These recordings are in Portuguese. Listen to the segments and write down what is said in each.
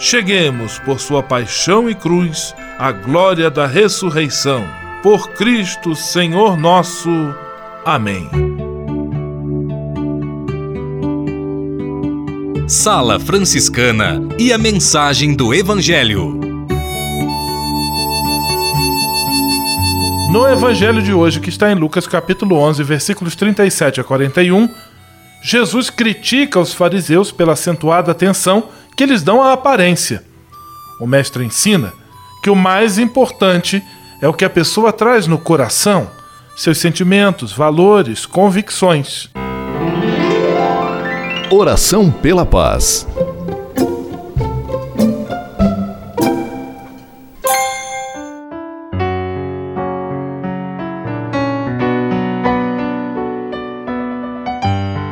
cheguemos, por sua paixão e cruz, à glória da ressurreição. Por Cristo, Senhor nosso. Amém. Sala Franciscana e a mensagem do Evangelho. No evangelho de hoje, que está em Lucas capítulo 11, versículos 37 a 41, Jesus critica os fariseus pela acentuada atenção que eles dão à aparência. O mestre ensina que o mais importante é o que a pessoa traz no coração, seus sentimentos, valores, convicções. Oração pela paz.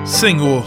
Senhor,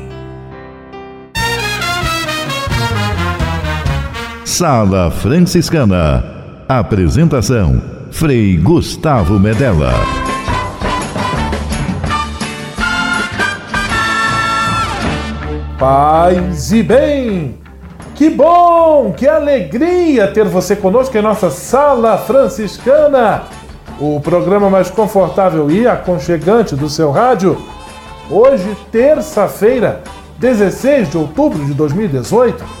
Sala Franciscana. Apresentação: Frei Gustavo Medella. Paz e bem! Que bom, que alegria ter você conosco em nossa Sala Franciscana, o programa mais confortável e aconchegante do seu rádio. Hoje, terça-feira, 16 de outubro de 2018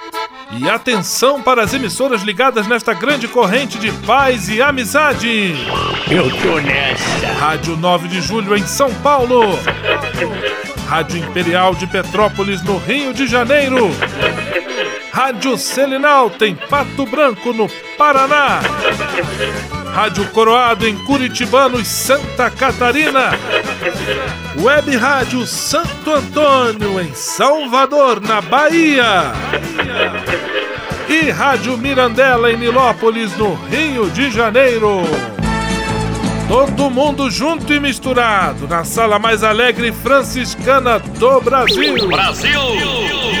E atenção para as emissoras ligadas nesta grande corrente de paz e amizade. Eu tô nessa. Rádio 9 de Julho em São Paulo. Rádio Imperial de Petrópolis no Rio de Janeiro. Rádio Selinalta em Pato Branco no Paraná. Rádio Coroado em Curitibano e Santa Catarina. Web Rádio Santo Antônio em Salvador, na Bahia. E Rádio Mirandela em Nilópolis, no Rio de Janeiro. Todo mundo junto e misturado na sala mais alegre franciscana do Brasil. Brasil!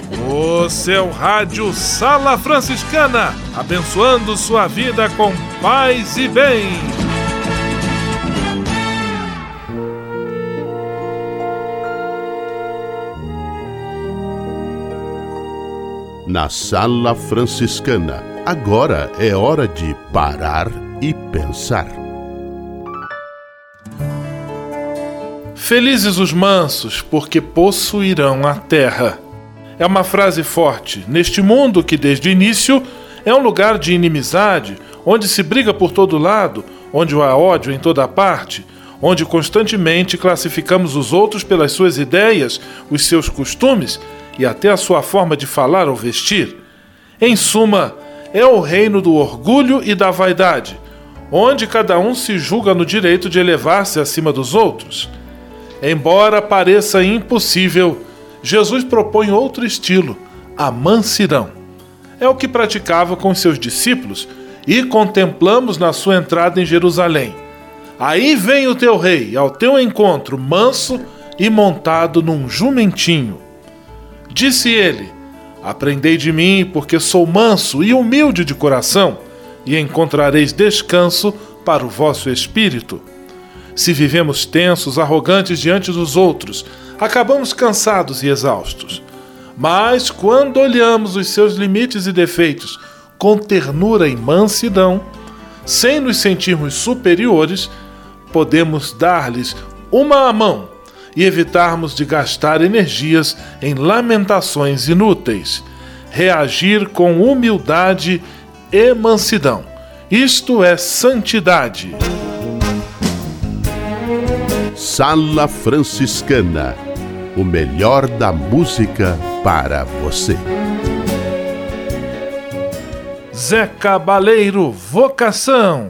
O seu rádio Sala Franciscana, abençoando sua vida com paz e bem. Na Sala Franciscana, agora é hora de parar e pensar. Felizes os mansos, porque possuirão a terra. É uma frase forte. Neste mundo que desde o início é um lugar de inimizade, onde se briga por todo lado, onde há ódio em toda parte, onde constantemente classificamos os outros pelas suas ideias, os seus costumes e até a sua forma de falar ou vestir. Em suma, é o reino do orgulho e da vaidade, onde cada um se julga no direito de elevar-se acima dos outros. Embora pareça impossível, Jesus propõe outro estilo, a mansidão. É o que praticava com seus discípulos e contemplamos na sua entrada em Jerusalém. Aí vem o teu rei ao teu encontro, manso e montado num jumentinho. Disse ele: Aprendei de mim, porque sou manso e humilde de coração, e encontrareis descanso para o vosso espírito. Se vivemos tensos, arrogantes diante dos outros, acabamos cansados e exaustos. Mas quando olhamos os seus limites e defeitos com ternura e mansidão, sem nos sentirmos superiores, podemos dar-lhes uma mão e evitarmos de gastar energias em lamentações inúteis. Reagir com humildade e mansidão. Isto é santidade. Sala Franciscana o melhor da música para você. Zé Cabaleiro, vocação.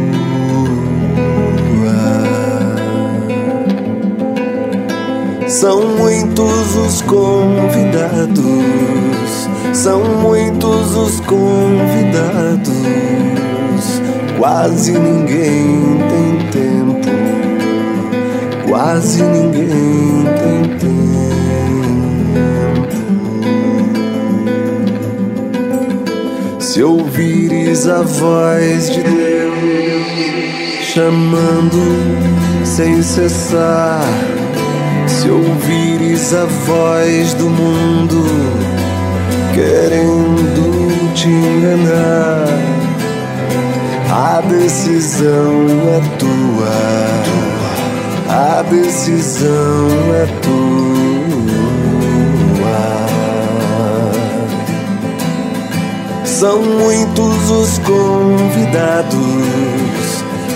São muitos os convidados, são muitos os convidados. Quase ninguém tem tempo, quase ninguém tem tempo. Se ouvires a voz de Deus chamando sem cessar se ouvires a voz do mundo querendo te enganar, a decisão é tua, a decisão é tua. São muitos os convidados,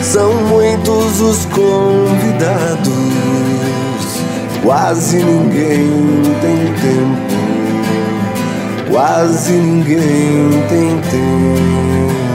são muitos os convidados Quase ninguém tem tempo, quase ninguém tem tempo.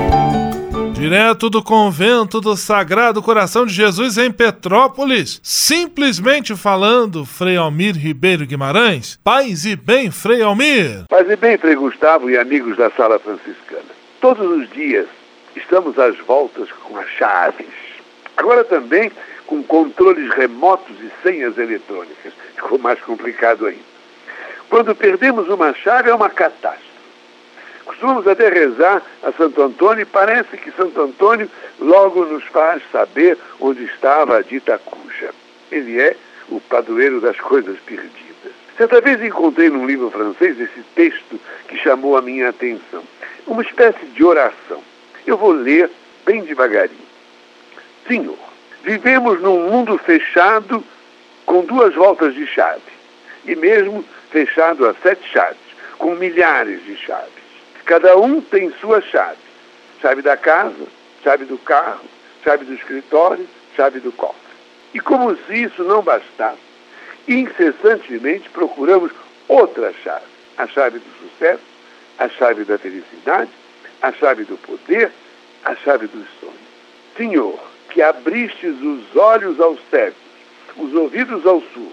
Direto do convento do Sagrado Coração de Jesus em Petrópolis, simplesmente falando, Frei Almir Ribeiro Guimarães. Paz e bem, Frei Almir. Paz e bem, Frei Gustavo e amigos da Sala Franciscana. Todos os dias estamos às voltas com as chaves. Agora também com controles remotos e senhas eletrônicas. Ficou mais complicado ainda. Quando perdemos uma chave é uma catástrofe. Costumamos até rezar a Santo Antônio e parece que Santo Antônio logo nos faz saber onde estava a dita cuja. Ele é o padroeiro das coisas perdidas. Certa vez encontrei num livro francês esse texto que chamou a minha atenção. Uma espécie de oração. Eu vou ler bem devagarinho. Senhor, vivemos num mundo fechado com duas voltas de chave, e mesmo fechado a sete chaves, com milhares de chaves. Cada um tem sua chave. Chave da casa, chave do carro, chave do escritório, chave do cofre. E como se isso não bastasse, incessantemente procuramos outra chave, a chave do sucesso, a chave da felicidade, a chave do poder, a chave dos sonhos. Senhor, que abristes os olhos aos cegos, os ouvidos aos surdos,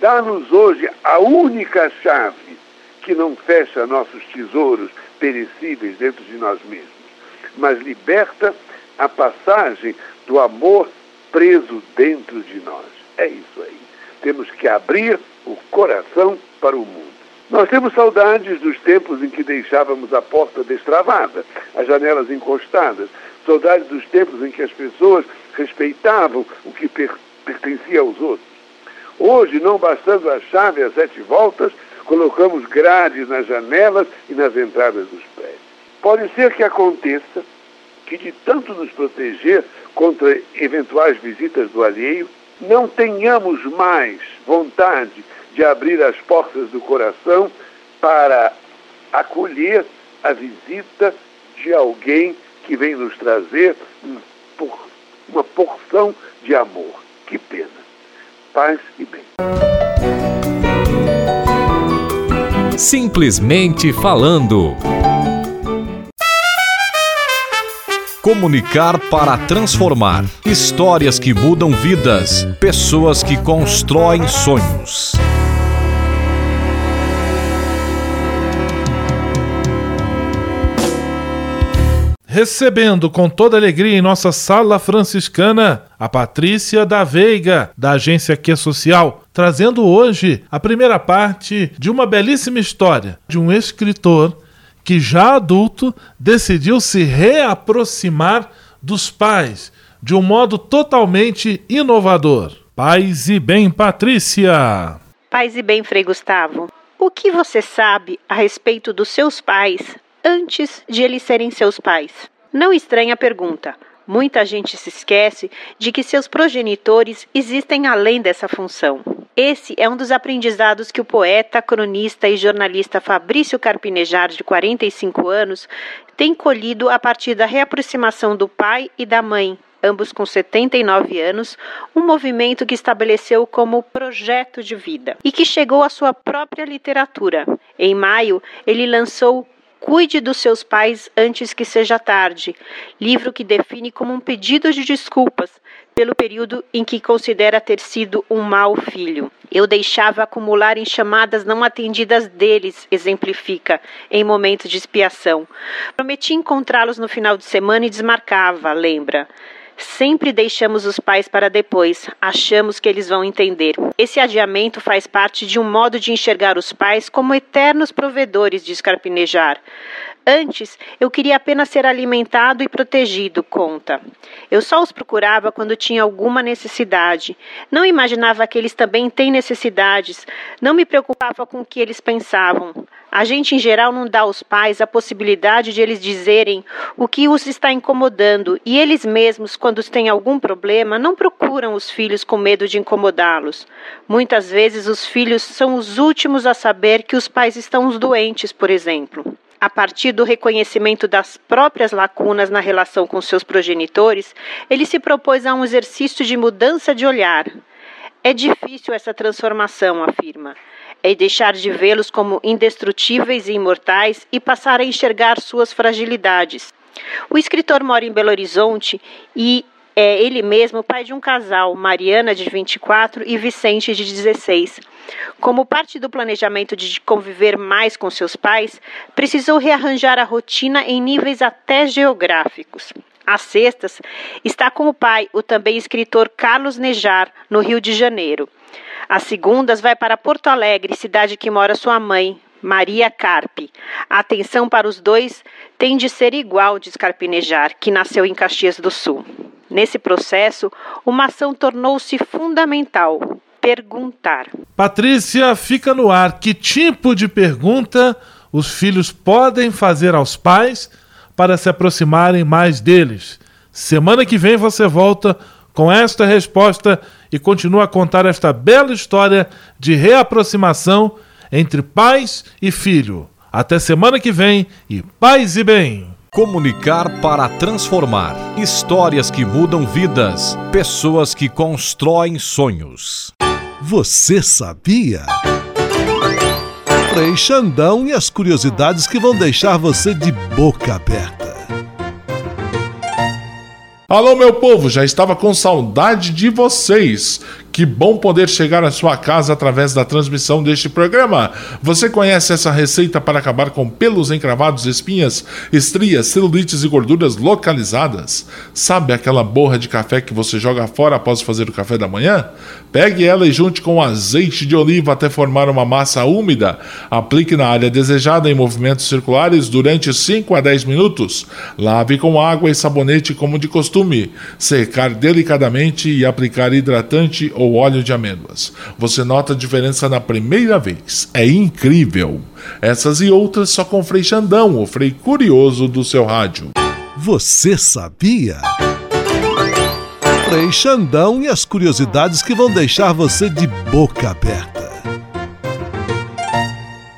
dá-nos hoje a única chave que não fecha nossos tesouros perecíveis dentro de nós mesmos, mas liberta a passagem do amor preso dentro de nós. É isso aí. Temos que abrir o coração para o mundo. Nós temos saudades dos tempos em que deixávamos a porta destravada, as janelas encostadas, saudades dos tempos em que as pessoas respeitavam o que per pertencia aos outros. Hoje, não bastando a chave às sete voltas, colocamos grades nas janelas e nas entradas dos prédios. Pode ser que aconteça que, de tanto nos proteger contra eventuais visitas do alheio, não tenhamos mais vontade de abrir as portas do coração para acolher a visita de alguém que vem nos trazer uma porção de amor. Que pena. Paz e bem. Simplesmente falando. Comunicar para transformar. Histórias que mudam vidas. Pessoas que constroem sonhos. recebendo com toda alegria em nossa sala franciscana a Patrícia da Veiga, da agência Que Social, trazendo hoje a primeira parte de uma belíssima história de um escritor que, já adulto, decidiu se reaproximar dos pais de um modo totalmente inovador. Paz e bem, Patrícia! Paz e bem, Frei Gustavo. O que você sabe a respeito dos seus pais antes de eles serem seus pais. Não estranha a pergunta. Muita gente se esquece de que seus progenitores existem além dessa função. Esse é um dos aprendizados que o poeta, cronista e jornalista Fabrício Carpinejar, de 45 anos, tem colhido a partir da reaproximação do pai e da mãe, ambos com 79 anos, um movimento que estabeleceu como projeto de vida e que chegou à sua própria literatura. Em maio, ele lançou Cuide dos seus pais antes que seja tarde, livro que define como um pedido de desculpas pelo período em que considera ter sido um mau filho. Eu deixava acumular em chamadas não atendidas deles, exemplifica, em momentos de expiação. Prometi encontrá-los no final de semana e desmarcava, lembra. Sempre deixamos os pais para depois, achamos que eles vão entender. Esse adiamento faz parte de um modo de enxergar os pais como eternos provedores, de Carpinejar. Antes, eu queria apenas ser alimentado e protegido, conta. Eu só os procurava quando tinha alguma necessidade. Não imaginava que eles também têm necessidades. Não me preocupava com o que eles pensavam. A gente, em geral, não dá aos pais a possibilidade de eles dizerem o que os está incomodando, e eles mesmos, quando têm algum problema, não procuram os filhos com medo de incomodá-los. Muitas vezes, os filhos são os últimos a saber que os pais estão doentes, por exemplo a partir do reconhecimento das próprias lacunas na relação com seus progenitores, ele se propôs a um exercício de mudança de olhar. É difícil essa transformação, afirma. É deixar de vê-los como indestrutíveis e imortais e passar a enxergar suas fragilidades. O escritor mora em Belo Horizonte e é ele mesmo pai de um casal, Mariana, de 24, e Vicente, de 16. Como parte do planejamento de conviver mais com seus pais, precisou rearranjar a rotina em níveis até geográficos. Às sextas, está com o pai, o também escritor Carlos Nejar, no Rio de Janeiro. Às segundas, vai para Porto Alegre, cidade que mora sua mãe, Maria Carpe. A atenção para os dois tem de ser igual, diz Carpinejar, que nasceu em Caxias do Sul. Nesse processo, uma ação tornou-se fundamental: perguntar. Patrícia, fica no ar. Que tipo de pergunta os filhos podem fazer aos pais para se aproximarem mais deles? Semana que vem você volta com esta resposta e continua a contar esta bela história de reaproximação entre pais e filho. Até semana que vem e paz e bem! Comunicar para transformar. Histórias que mudam vidas. Pessoas que constroem sonhos. Você sabia? Frei Xandão e as curiosidades que vão deixar você de boca aberta. Alô, meu povo, já estava com saudade de vocês. Que bom poder chegar à sua casa através da transmissão deste programa. Você conhece essa receita para acabar com pelos encravados, espinhas, estrias, celulites e gorduras localizadas? Sabe aquela borra de café que você joga fora após fazer o café da manhã? Pegue ela e junte com azeite de oliva até formar uma massa úmida. Aplique na área desejada em movimentos circulares durante 5 a 10 minutos. Lave com água e sabonete como de costume. Secar delicadamente e aplicar hidratante ou óleo de amêndoas. Você nota a diferença na primeira vez. É incrível. Essas e outras só com Frei Xandão, o Frei Curioso do seu rádio. Você sabia? Frei Xandão e as curiosidades que vão deixar você de boca aberta.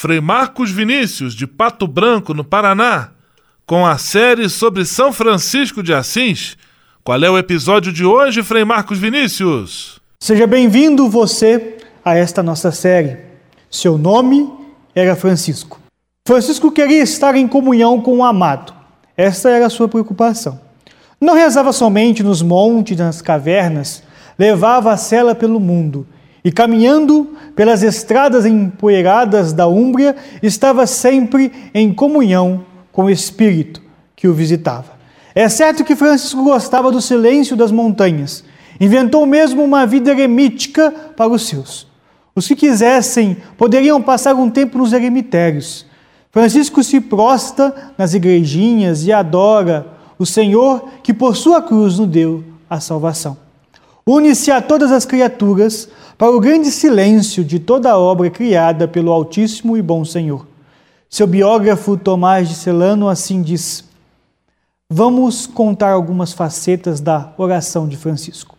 Frei Marcos Vinícius, de Pato Branco, no Paraná, com a série sobre São Francisco de Assis. Qual é o episódio de hoje, Frei Marcos Vinícius? Seja bem-vindo você a esta nossa série. Seu nome era Francisco. Francisco queria estar em comunhão com o amado. Esta era a sua preocupação. Não rezava somente nos montes, nas cavernas, levava a cela pelo mundo e caminhando pelas estradas empoeiradas da Úmbria, estava sempre em comunhão com o Espírito que o visitava. É certo que Francisco gostava do silêncio das montanhas, inventou mesmo uma vida eremítica para os seus. Os que quisessem poderiam passar um tempo nos eremitérios. Francisco se prosta nas igrejinhas e adora o Senhor que por sua cruz nos deu a salvação. Une-se a todas as criaturas para o grande silêncio de toda a obra criada pelo Altíssimo e Bom Senhor. Seu biógrafo Tomás de Celano assim diz: Vamos contar algumas facetas da oração de Francisco,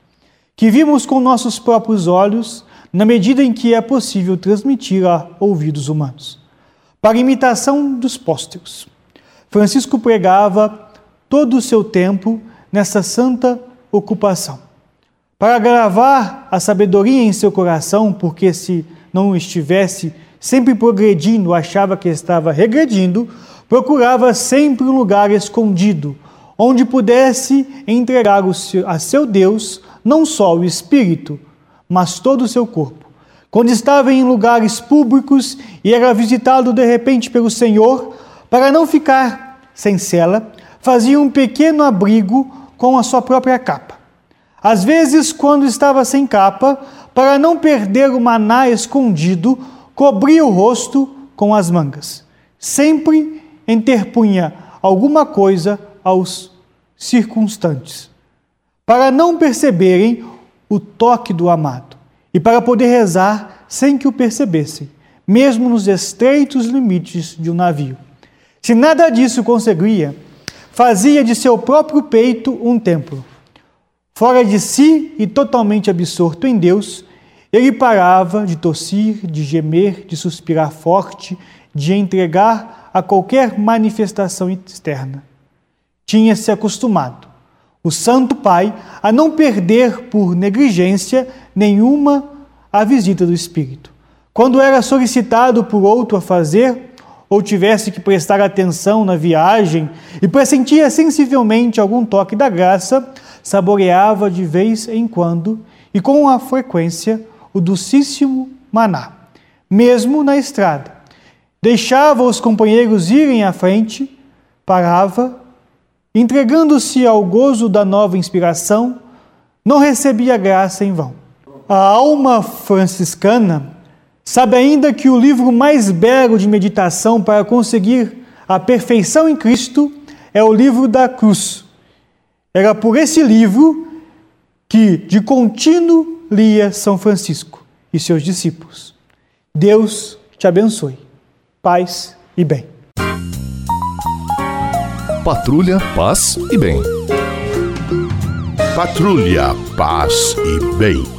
que vimos com nossos próprios olhos, na medida em que é possível transmitir a ouvidos humanos. Para imitação dos pósteros, Francisco pregava todo o seu tempo nessa santa ocupação para gravar a sabedoria em seu coração, porque se não estivesse sempre progredindo, achava que estava regredindo, procurava sempre um lugar escondido, onde pudesse entregar a seu Deus não só o espírito, mas todo o seu corpo. Quando estava em lugares públicos e era visitado de repente pelo Senhor, para não ficar sem cela, fazia um pequeno abrigo com a sua própria capa. Às vezes, quando estava sem capa, para não perder o maná escondido, cobria o rosto com as mangas. Sempre interpunha alguma coisa aos circunstantes, para não perceberem o toque do amado e para poder rezar sem que o percebessem, mesmo nos estreitos limites de um navio. Se nada disso conseguia, fazia de seu próprio peito um templo. Fora de si e totalmente absorto em Deus, ele parava de tossir, de gemer, de suspirar forte, de entregar a qualquer manifestação externa. Tinha-se acostumado, o Santo Pai, a não perder por negligência nenhuma a visita do Espírito. Quando era solicitado por outro a fazer, ou tivesse que prestar atenção na viagem e pressentia sensivelmente algum toque da graça, saboreava de vez em quando e com a frequência o docíssimo maná, mesmo na estrada. Deixava os companheiros irem à frente, parava, entregando-se ao gozo da nova inspiração, não recebia graça em vão. A alma franciscana sabe ainda que o livro mais belo de meditação para conseguir a perfeição em Cristo é o livro da cruz. Era por esse livro que de contínuo lia São Francisco e seus discípulos. Deus te abençoe. Paz e bem. Patrulha, paz e bem. Patrulha, paz e bem.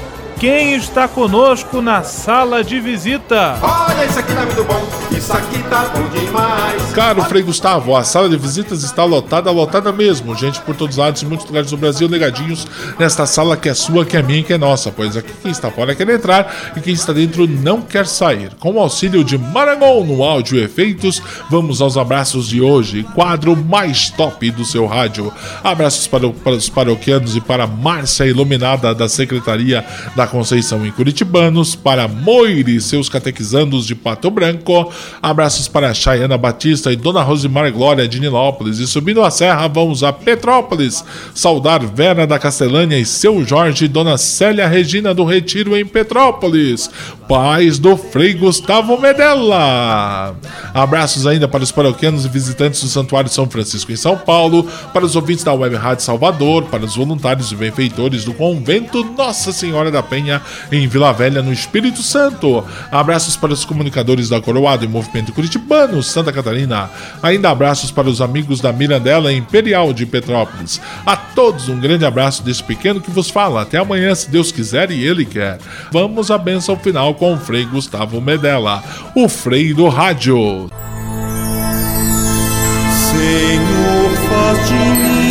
quem está conosco na sala de visita? Olha, isso aqui tá muito bom, isso aqui tá bom demais. Caro Frei Gustavo, a sala de visitas está lotada, lotada mesmo. Gente por todos os lados, em muitos lugares do Brasil, negadinhos nesta sala que é sua, que é minha, que é nossa. Pois aqui quem está fora quer entrar e quem está dentro não quer sair. Com o auxílio de Marangon no áudio e efeitos, vamos aos abraços de hoje. Quadro mais top do seu rádio. Abraços para, para os paroquianos e para Márcia Iluminada da Secretaria da Conceição em Curitibanos, para Moire, seus catequizandos de Pato Branco, abraços para Chayana Batista e Dona Rosimar Glória de Nilópolis, e subindo a serra vamos a Petrópolis, saudar Vera da Castelânia e seu Jorge e Dona Célia Regina do Retiro em Petrópolis, paz do Frei Gustavo Medella. Abraços ainda para os paroquianos e visitantes do Santuário São Francisco em São Paulo, para os ouvintes da Web Rádio Salvador, para os voluntários e benfeitores do Convento Nossa Senhora da Penha em Vila Velha, no Espírito Santo. Abraços para os comunicadores da Coroado e Movimento Curitibano, Santa Catarina. Ainda abraços para os amigos da Mirandela Imperial de Petrópolis. A todos um grande abraço desse pequeno que vos fala. Até amanhã, se Deus quiser e Ele quer. Vamos à benção final com o Frei Gustavo Medella, o Frei do Rádio. Senhor, faz de mim